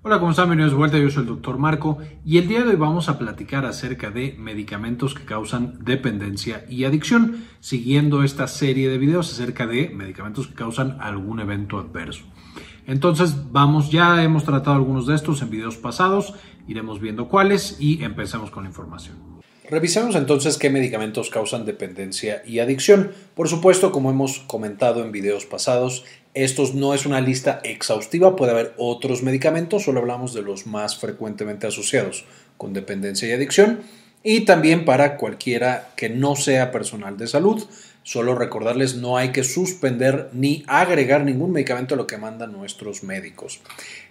Hola, ¿cómo están? Bienvenidos de vuelta. Yo soy el doctor Marco y el día de hoy vamos a platicar acerca de medicamentos que causan dependencia y adicción, siguiendo esta serie de videos acerca de medicamentos que causan algún evento adverso. Entonces, vamos, ya hemos tratado algunos de estos en videos pasados, iremos viendo cuáles y empecemos con la información. Revisemos entonces qué medicamentos causan dependencia y adicción. Por supuesto, como hemos comentado en videos pasados, estos no es una lista exhaustiva, puede haber otros medicamentos, solo hablamos de los más frecuentemente asociados con dependencia y adicción. Y también para cualquiera que no sea personal de salud, solo recordarles no hay que suspender ni agregar ningún medicamento a lo que mandan nuestros médicos.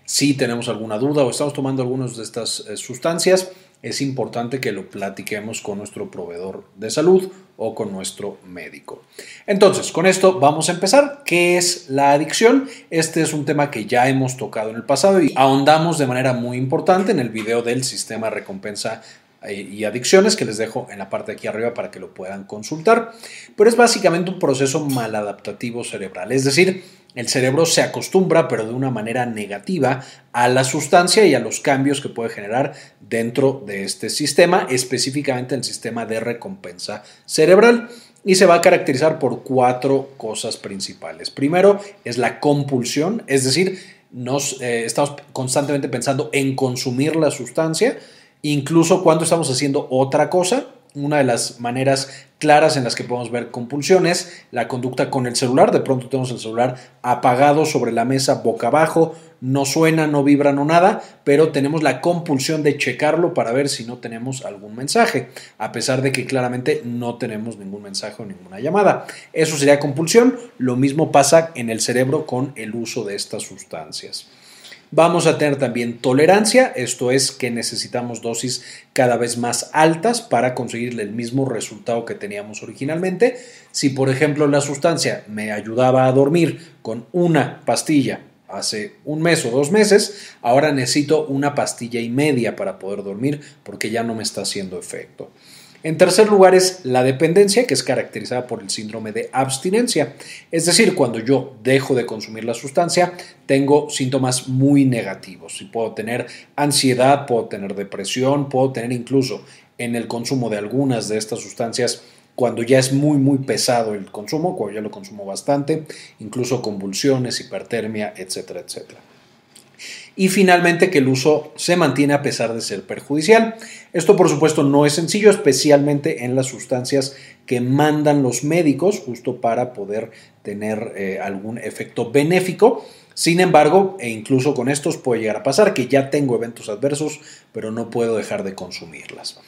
Si tenemos alguna duda o estamos tomando algunas de estas eh, sustancias, es importante que lo platiquemos con nuestro proveedor de salud o con nuestro médico. Entonces, con esto vamos a empezar. ¿Qué es la adicción? Este es un tema que ya hemos tocado en el pasado y ahondamos de manera muy importante en el video del sistema recompensa eh, y adicciones que les dejo en la parte de aquí arriba para que lo puedan consultar. Pero es básicamente un proceso maladaptativo cerebral, es decir, el cerebro se acostumbra, pero de una manera negativa, a la sustancia y a los cambios que puede generar dentro de este sistema, específicamente el sistema de recompensa cerebral. Y se va a caracterizar por cuatro cosas principales. Primero es la compulsión, es decir, nos, eh, estamos constantemente pensando en consumir la sustancia, incluso cuando estamos haciendo otra cosa una de las maneras claras en las que podemos ver compulsiones, la conducta con el celular, de pronto tenemos el celular apagado sobre la mesa boca abajo, no suena, no vibra, no nada, pero tenemos la compulsión de checarlo para ver si no tenemos algún mensaje, a pesar de que claramente no tenemos ningún mensaje o ninguna llamada. Eso sería compulsión, lo mismo pasa en el cerebro con el uso de estas sustancias. Vamos a tener también tolerancia, esto es que necesitamos dosis cada vez más altas para conseguir el mismo resultado que teníamos originalmente. Si por ejemplo la sustancia me ayudaba a dormir con una pastilla hace un mes o dos meses, ahora necesito una pastilla y media para poder dormir porque ya no me está haciendo efecto. En tercer lugar es la dependencia, que es caracterizada por el síndrome de abstinencia. Es decir, cuando yo dejo de consumir la sustancia, tengo síntomas muy negativos. Puedo tener ansiedad, puedo tener depresión, puedo tener incluso en el consumo de algunas de estas sustancias cuando ya es muy muy pesado el consumo, cuando ya lo consumo bastante, incluso convulsiones, hipertermia, etcétera, etcétera y finalmente que el uso se mantiene a pesar de ser perjudicial. Esto por supuesto no es sencillo, especialmente en las sustancias que mandan los médicos justo para poder tener eh, algún efecto benéfico. Sin embargo, e incluso con estos puede llegar a pasar que ya tengo eventos adversos, pero no puedo dejar de consumirlas.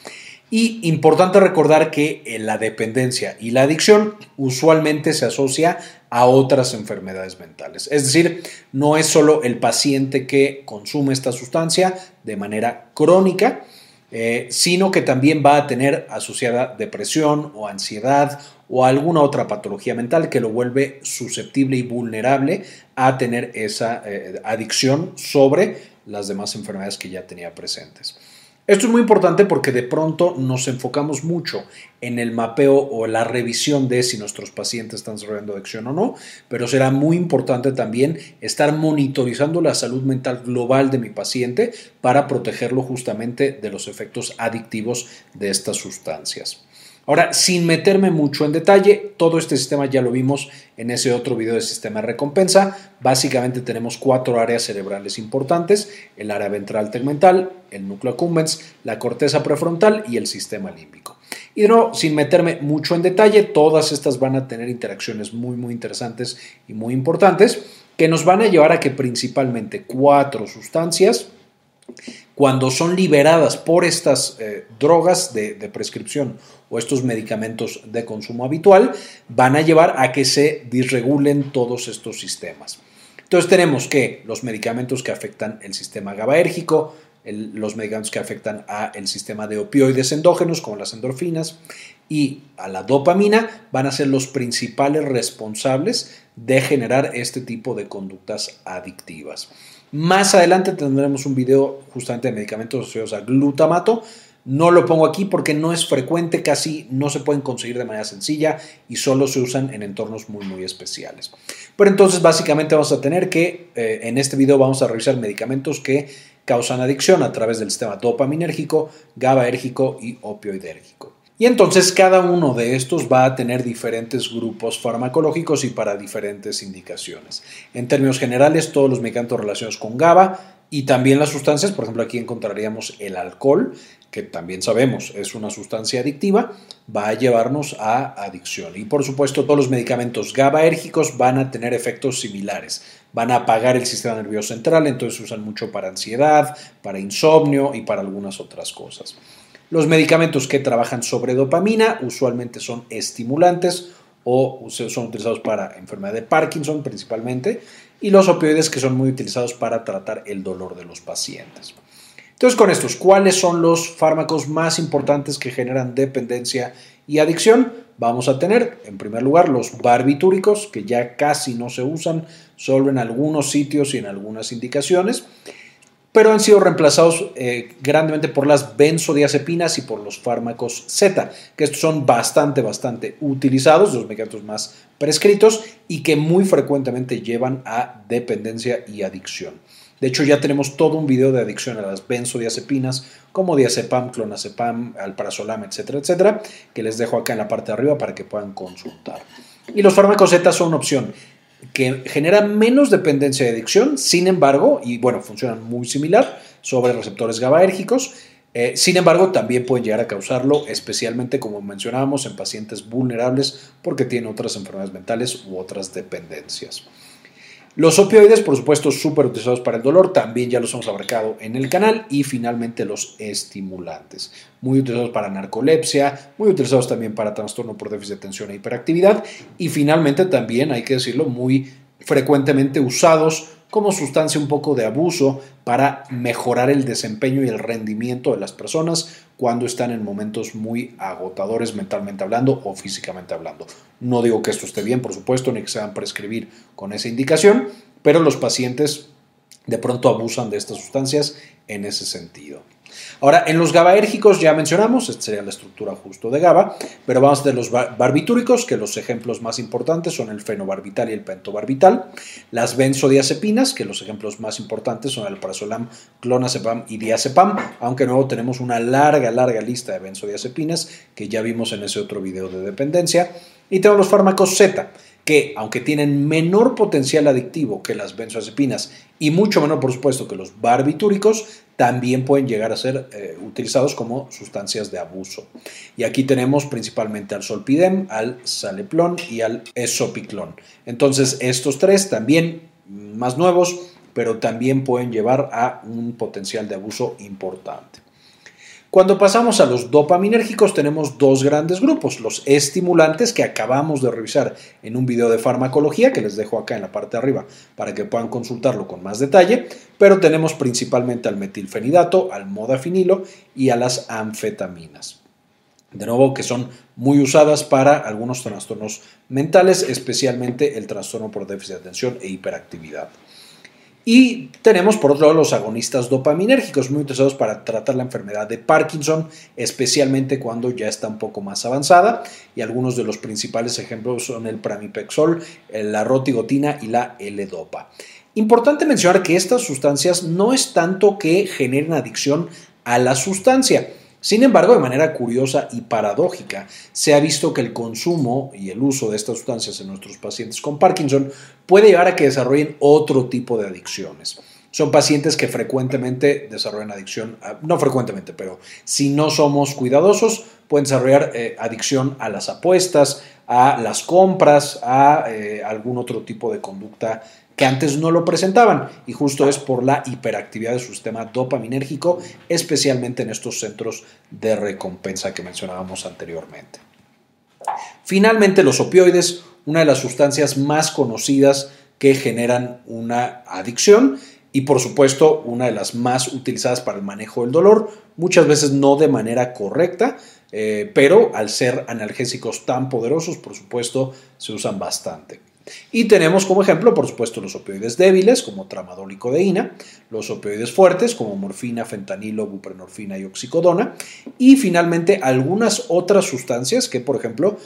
Y importante recordar que eh, la dependencia y la adicción usualmente se asocia a otras enfermedades mentales. Es decir, no es solo el paciente que consume esta sustancia de manera crónica, eh, sino que también va a tener asociada depresión o ansiedad o alguna otra patología mental que lo vuelve susceptible y vulnerable a tener esa eh, adicción sobre las demás enfermedades que ya tenía presentes. Esto es muy importante porque de pronto nos enfocamos mucho en el mapeo o la revisión de si nuestros pacientes están desarrollando adicción o no, pero será muy importante también estar monitorizando la salud mental global de mi paciente para protegerlo justamente de los efectos adictivos de estas sustancias. Ahora, sin meterme mucho en detalle, todo este sistema ya lo vimos en ese otro video de sistema de recompensa. Básicamente tenemos cuatro áreas cerebrales importantes, el área ventral tegmental, el núcleo accumbens, la corteza prefrontal y el sistema límbico. Y no, sin meterme mucho en detalle, todas estas van a tener interacciones muy, muy interesantes y muy importantes que nos van a llevar a que principalmente cuatro sustancias cuando son liberadas por estas eh, drogas de, prescripción o estos medicamentos de consumo habitual, van a llevar a que se disregulen todos estos sistemas. Entonces tenemos que los medicamentos que afectan el sistema GABAérgico, los medicamentos que afectan al sistema de opioides endógenos, como las endorfinas, y a la dopamina, van a ser los principales responsables de generar este tipo de conductas adictivas. Más adelante tendremos un video justamente de medicamentos asociados a glutamato, No lo pongo aquí porque no es frecuente, casi no se pueden conseguir de manera sencilla y solo se usan en entornos muy muy especiales. Pero entonces básicamente vamos a tener que eh, en este video vamos a revisar medicamentos que causan adicción a través del sistema dopaminérgico, GABAérgico y opioidérgico. Y entonces cada uno de estos va a tener diferentes grupos farmacológicos y para diferentes indicaciones. En términos generales, todos los medicamentos relacionados con GABA y también las sustancias, por ejemplo aquí encontraríamos el alcohol, que también sabemos es una sustancia adictiva, va a llevarnos a adicción. Y por supuesto todos los medicamentos GABAérgicos van a tener efectos similares. Van a apagar el sistema nervioso central, entonces se usan mucho para ansiedad, para insomnio y para algunas otras cosas. Los medicamentos que trabajan sobre dopamina usualmente son estimulantes o son utilizados para enfermedad de Parkinson principalmente, y los opioides que son muy utilizados para tratar el dolor de los pacientes. Entonces, con estos, ¿cuáles son los fármacos más importantes que generan dependencia y adicción? Vamos a tener, en primer lugar, los barbitúricos, que ya casi no se usan, solo en algunos sitios y en algunas indicaciones pero han sido reemplazados eh, grandemente por las benzodiazepinas y por los fármacos Z, que estos son bastante, bastante utilizados, los medicamentos más prescritos y que muy frecuentemente llevan a dependencia y adicción. De hecho, ya tenemos todo un video de adicción a las benzodiazepinas, como diazepam, clonazepam, alprazolam, etcétera, etcétera, que les dejo acá en la parte de arriba para que puedan consultar. Y los fármacos Z son una opción que genera menos dependencia de adicción, sin embargo, y bueno, funcionan muy similar sobre receptores GABAérgicos, eh, sin embargo, también pueden llegar a causarlo, especialmente como mencionábamos, en pacientes vulnerables porque tienen otras enfermedades mentales u otras dependencias. Los opioides, por supuesto, súper utilizados para el dolor, también ya los hemos abarcado en el canal. Y finalmente los estimulantes, muy utilizados para narcolepsia, muy utilizados también para trastorno por déficit de atención e hiperactividad. Y finalmente también, hay que decirlo, muy frecuentemente usados como sustancia un poco de abuso para mejorar el desempeño y el rendimiento de las personas cuando están en momentos muy agotadores mentalmente hablando o físicamente hablando. No digo que esto esté bien, por supuesto, ni que se van a prescribir con esa indicación, pero los pacientes de pronto abusan de estas sustancias en ese sentido. Ahora, en los GABAérgicos ya mencionamos, esta sería la estructura justo de GABA, pero vamos tener los barbitúricos, que los ejemplos más importantes son el fenobarbital y el pentobarbital, las benzodiazepinas, que los ejemplos más importantes son el prazolam, clonazepam y diazepam, aunque luego tenemos una larga, larga lista de benzodiazepinas que ya vimos en ese otro video de dependencia, y tenemos los fármacos Z, que aunque tienen menor potencial adictivo que las benzodiazepinas y mucho menor por supuesto que los barbitúricos, también pueden llegar a ser eh, utilizados como sustancias de abuso. Y aquí tenemos principalmente al solpidem, al saleplón y al esopiclón. Entonces estos tres también más nuevos, pero también pueden llevar a un potencial de abuso importante. Cuando pasamos a los dopaminérgicos tenemos dos grandes grupos, los estimulantes que acabamos de revisar en un video de farmacología que les dejo acá en la parte de arriba para que puedan consultarlo con más detalle, pero tenemos principalmente al metilfenidato, al modafinilo y a las anfetaminas. De nuevo, que son muy usadas para algunos trastornos mentales, especialmente el trastorno por déficit de atención e hiperactividad. Y tenemos por otro lado los agonistas dopaminérgicos, muy utilizados para tratar la enfermedad de Parkinson, especialmente cuando ya está un poco más avanzada. Y algunos de los principales ejemplos son el pramipexol, la rotigotina y la L-dopa. Importante mencionar que estas sustancias no es tanto que generen adicción a la sustancia, sin embargo, de manera curiosa y paradójica, se ha visto que el consumo y el uso de estas sustancias en nuestros pacientes con Parkinson puede llevar a que desarrollen otro tipo de adicciones. Son pacientes que frecuentemente desarrollan adicción, no frecuentemente, pero si no somos cuidadosos, pueden desarrollar eh, adicción a las apuestas, a las compras, a eh, algún otro tipo de conducta que antes no lo presentaban y justo es por la hiperactividad de su sistema dopaminérgico, especialmente en estos centros de recompensa que mencionábamos anteriormente. Finalmente, los opioides, una de las sustancias más conocidas que generan una adicción y por supuesto una de las más utilizadas para el manejo del dolor, muchas veces no de manera correcta, eh, pero al ser analgésicos tan poderosos, por supuesto, se usan bastante. Y tenemos como ejemplo, por supuesto, los opioides débiles, como tramadol y codeína, los opioides fuertes, como morfina, fentanilo, buprenorfina y oxicodona, y finalmente algunas otras sustancias que, por ejemplo,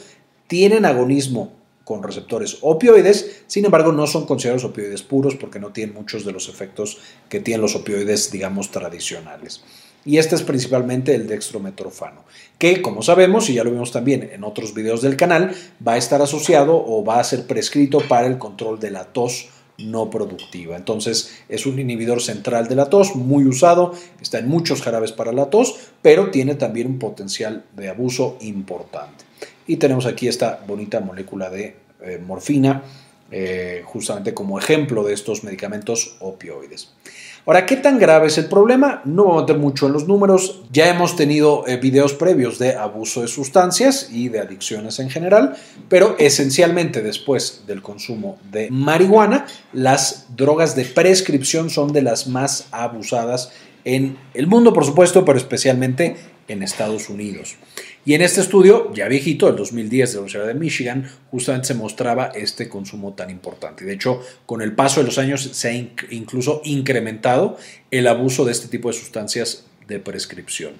tienen agonismo con receptores opioides, sin embargo no son considerados opioides puros porque no tienen muchos de los efectos que tienen los opioides, digamos, tradicionales. Y este es principalmente el dextrometorfano, que como sabemos, y ya lo vimos también en otros videos del canal, va a estar asociado o va a ser prescrito para el control de la tos no productiva. Entonces es un inhibidor central de la tos, muy usado, está en muchos jarabes para la tos, pero tiene también un potencial de abuso importante. Y tenemos aquí esta bonita molécula de eh, morfina, eh, justamente como ejemplo de estos medicamentos opioides. Ahora, ¿qué tan grave es el problema? No vamos a meter mucho en los números. Ya hemos tenido eh, videos previos de abuso de sustancias y de adicciones en general, pero esencialmente después del consumo de marihuana, las drogas de prescripción son de las más abusadas en el mundo, por supuesto, pero especialmente en Estados Unidos. Y en este estudio, ya viejito, el 2010 de la Universidad de Michigan, justamente se mostraba este consumo tan importante. De hecho, con el paso de los años se ha incluso incrementado el abuso de este tipo de sustancias de prescripción.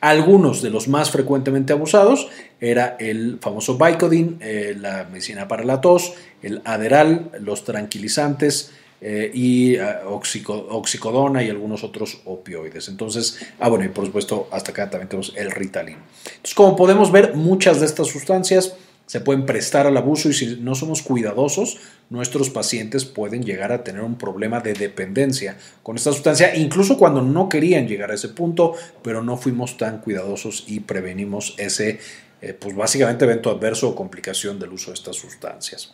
Algunos de los más frecuentemente abusados era el famoso Vicodin, eh, la medicina para la tos, el Aderal, los tranquilizantes, eh, y eh, oxicodona y algunos otros opioides. Entonces, ah, bueno, y por supuesto, hasta acá también tenemos el Ritalin. Entonces, como podemos ver, muchas de estas sustancias se pueden prestar al abuso y si no somos cuidadosos, nuestros pacientes pueden llegar a tener un problema de dependencia con esta sustancia, incluso cuando no querían llegar a ese punto, pero no fuimos tan cuidadosos y prevenimos ese, eh, pues básicamente evento adverso o complicación del uso de estas sustancias.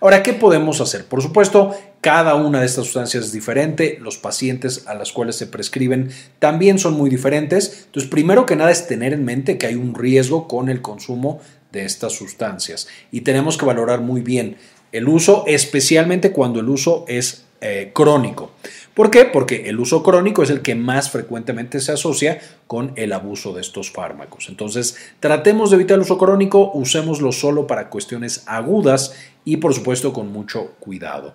Ahora, ¿qué podemos hacer? Por supuesto, cada una de estas sustancias es diferente, los pacientes a los cuales se prescriben también son muy diferentes. Entonces, primero que nada es tener en mente que hay un riesgo con el consumo de estas sustancias y tenemos que valorar muy bien el uso, especialmente cuando el uso es eh, crónico. ¿Por qué? Porque el uso crónico es el que más frecuentemente se asocia con el abuso de estos fármacos. Entonces, tratemos de evitar el uso crónico, usémoslo solo para cuestiones agudas y por supuesto con mucho cuidado.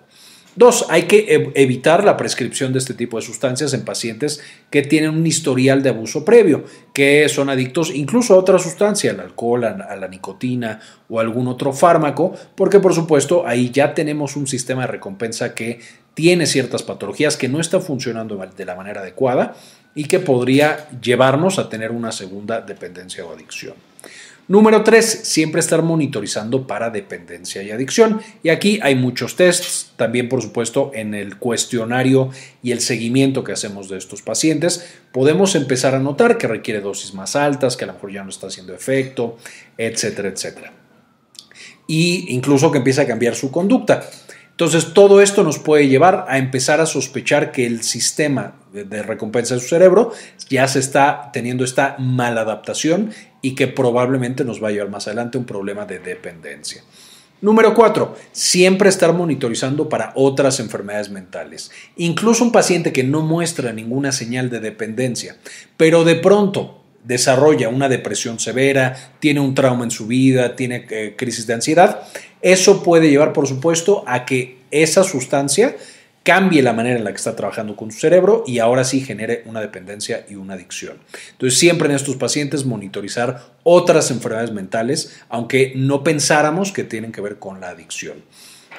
Dos, hay que evitar la prescripción de este tipo de sustancias en pacientes que tienen un historial de abuso previo, que son adictos incluso a otra sustancia, al alcohol, a la nicotina o algún otro fármaco, porque por supuesto ahí ya tenemos un sistema de recompensa que tiene ciertas patologías que no está funcionando de la manera adecuada y que podría llevarnos a tener una segunda dependencia o adicción. Número 3, siempre estar monitorizando para dependencia y adicción. Y aquí hay muchos tests, también por supuesto en el cuestionario y el seguimiento que hacemos de estos pacientes, podemos empezar a notar que requiere dosis más altas, que a lo mejor ya no está haciendo efecto, etcétera, etcétera. Y incluso que empieza a cambiar su conducta. Entonces, todo esto nos puede llevar a empezar a sospechar que el sistema de, recompensa de su cerebro ya se está teniendo esta maladaptación y que probablemente nos va a llevar más adelante un problema de dependencia. Número 4. Siempre estar monitorizando para otras enfermedades mentales. Incluso un paciente que no muestra ninguna señal de dependencia, pero de pronto desarrolla una depresión severa, tiene un trauma en su vida, tiene eh, crisis de ansiedad, eso puede llevar, por supuesto, a que esa sustancia cambie la manera en la que está trabajando con su cerebro y ahora sí genere una dependencia y una adicción. Entonces, siempre en estos pacientes monitorizar otras enfermedades mentales, aunque no pensáramos que tienen que ver con la adicción.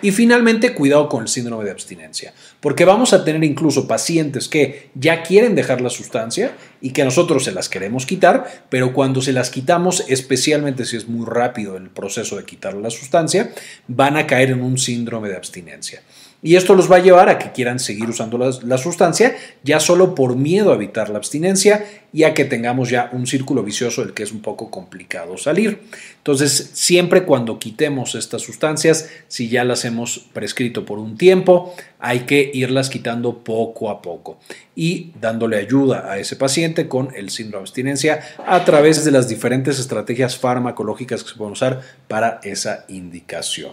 Y finalmente, cuidado con el síndrome de abstinencia, porque vamos a tener incluso pacientes que ya quieren dejar la sustancia y que nosotros se las queremos quitar, pero cuando se las quitamos, especialmente si es muy rápido el proceso de quitar la sustancia, van a caer en un síndrome de abstinencia. Y esto los va a llevar a que quieran seguir usando la, sustancia, ya solo por miedo a evitar la abstinencia y a que tengamos ya un círculo vicioso del que es un poco complicado salir. Entonces, siempre cuando quitemos estas sustancias, si ya las hemos prescrito por un tiempo, hay que irlas quitando poco a poco y dándole ayuda a ese paciente con el síndrome de abstinencia a través de las diferentes estrategias farmacológicas que se pueden usar para esa indicación.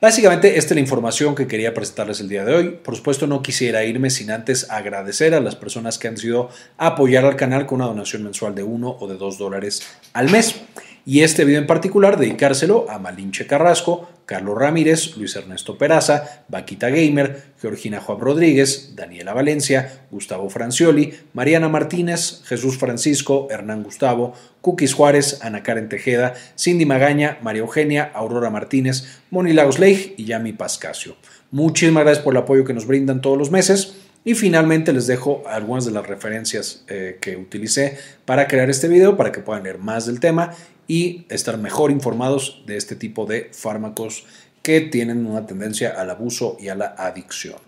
Básicamente, esta es la información que quería presentarles el día de hoy. Por supuesto, no quisiera irme sin antes agradecer a las personas que han sido apoyar al canal con una donación mensual de 1 o de 2 dólares al mes. Y este video en particular dedicárselo a Malinche Carrasco, Carlos Ramírez, Luis Ernesto Peraza, Vaquita Gamer, Georgina Juan Rodríguez, Daniela Valencia, Gustavo Francioli, Mariana Martínez, Jesús Francisco, Hernán Gustavo, Cookies Juárez, Ana Karen Tejeda, Cindy Magaña, María Eugenia, Aurora Martínez, Moni Lagos Leigh y Yami Pascasio. Muchísimas gracias por el apoyo que nos brindan todos los meses. Y finalmente les dejo algunas de las referencias eh, que utilicé para crear este video para que puedan leer más del tema y estar mejor informados de este tipo de fármacos que tienen una tendencia al abuso y a la adicción.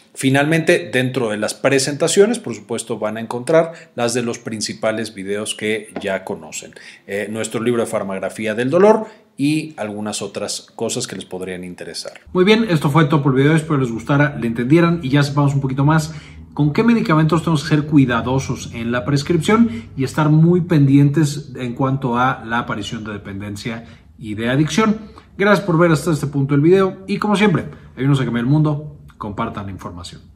Finalmente, dentro de las presentaciones, por supuesto, van a encontrar las de los principales videos que ya conocen. Eh, nuestro libro de farmagrafía del dolor y algunas otras cosas que les podrían interesar. Muy bien, esto fue todo por el video. Espero les gustara, le entendieran y ya sepamos un poquito más con qué medicamentos tenemos que ser cuidadosos en la prescripción y estar muy pendientes en cuanto a la aparición de dependencia y de adicción. Gracias por ver hasta este punto el video y como siempre, ayúdenos a cambiar el mundo compartan la información.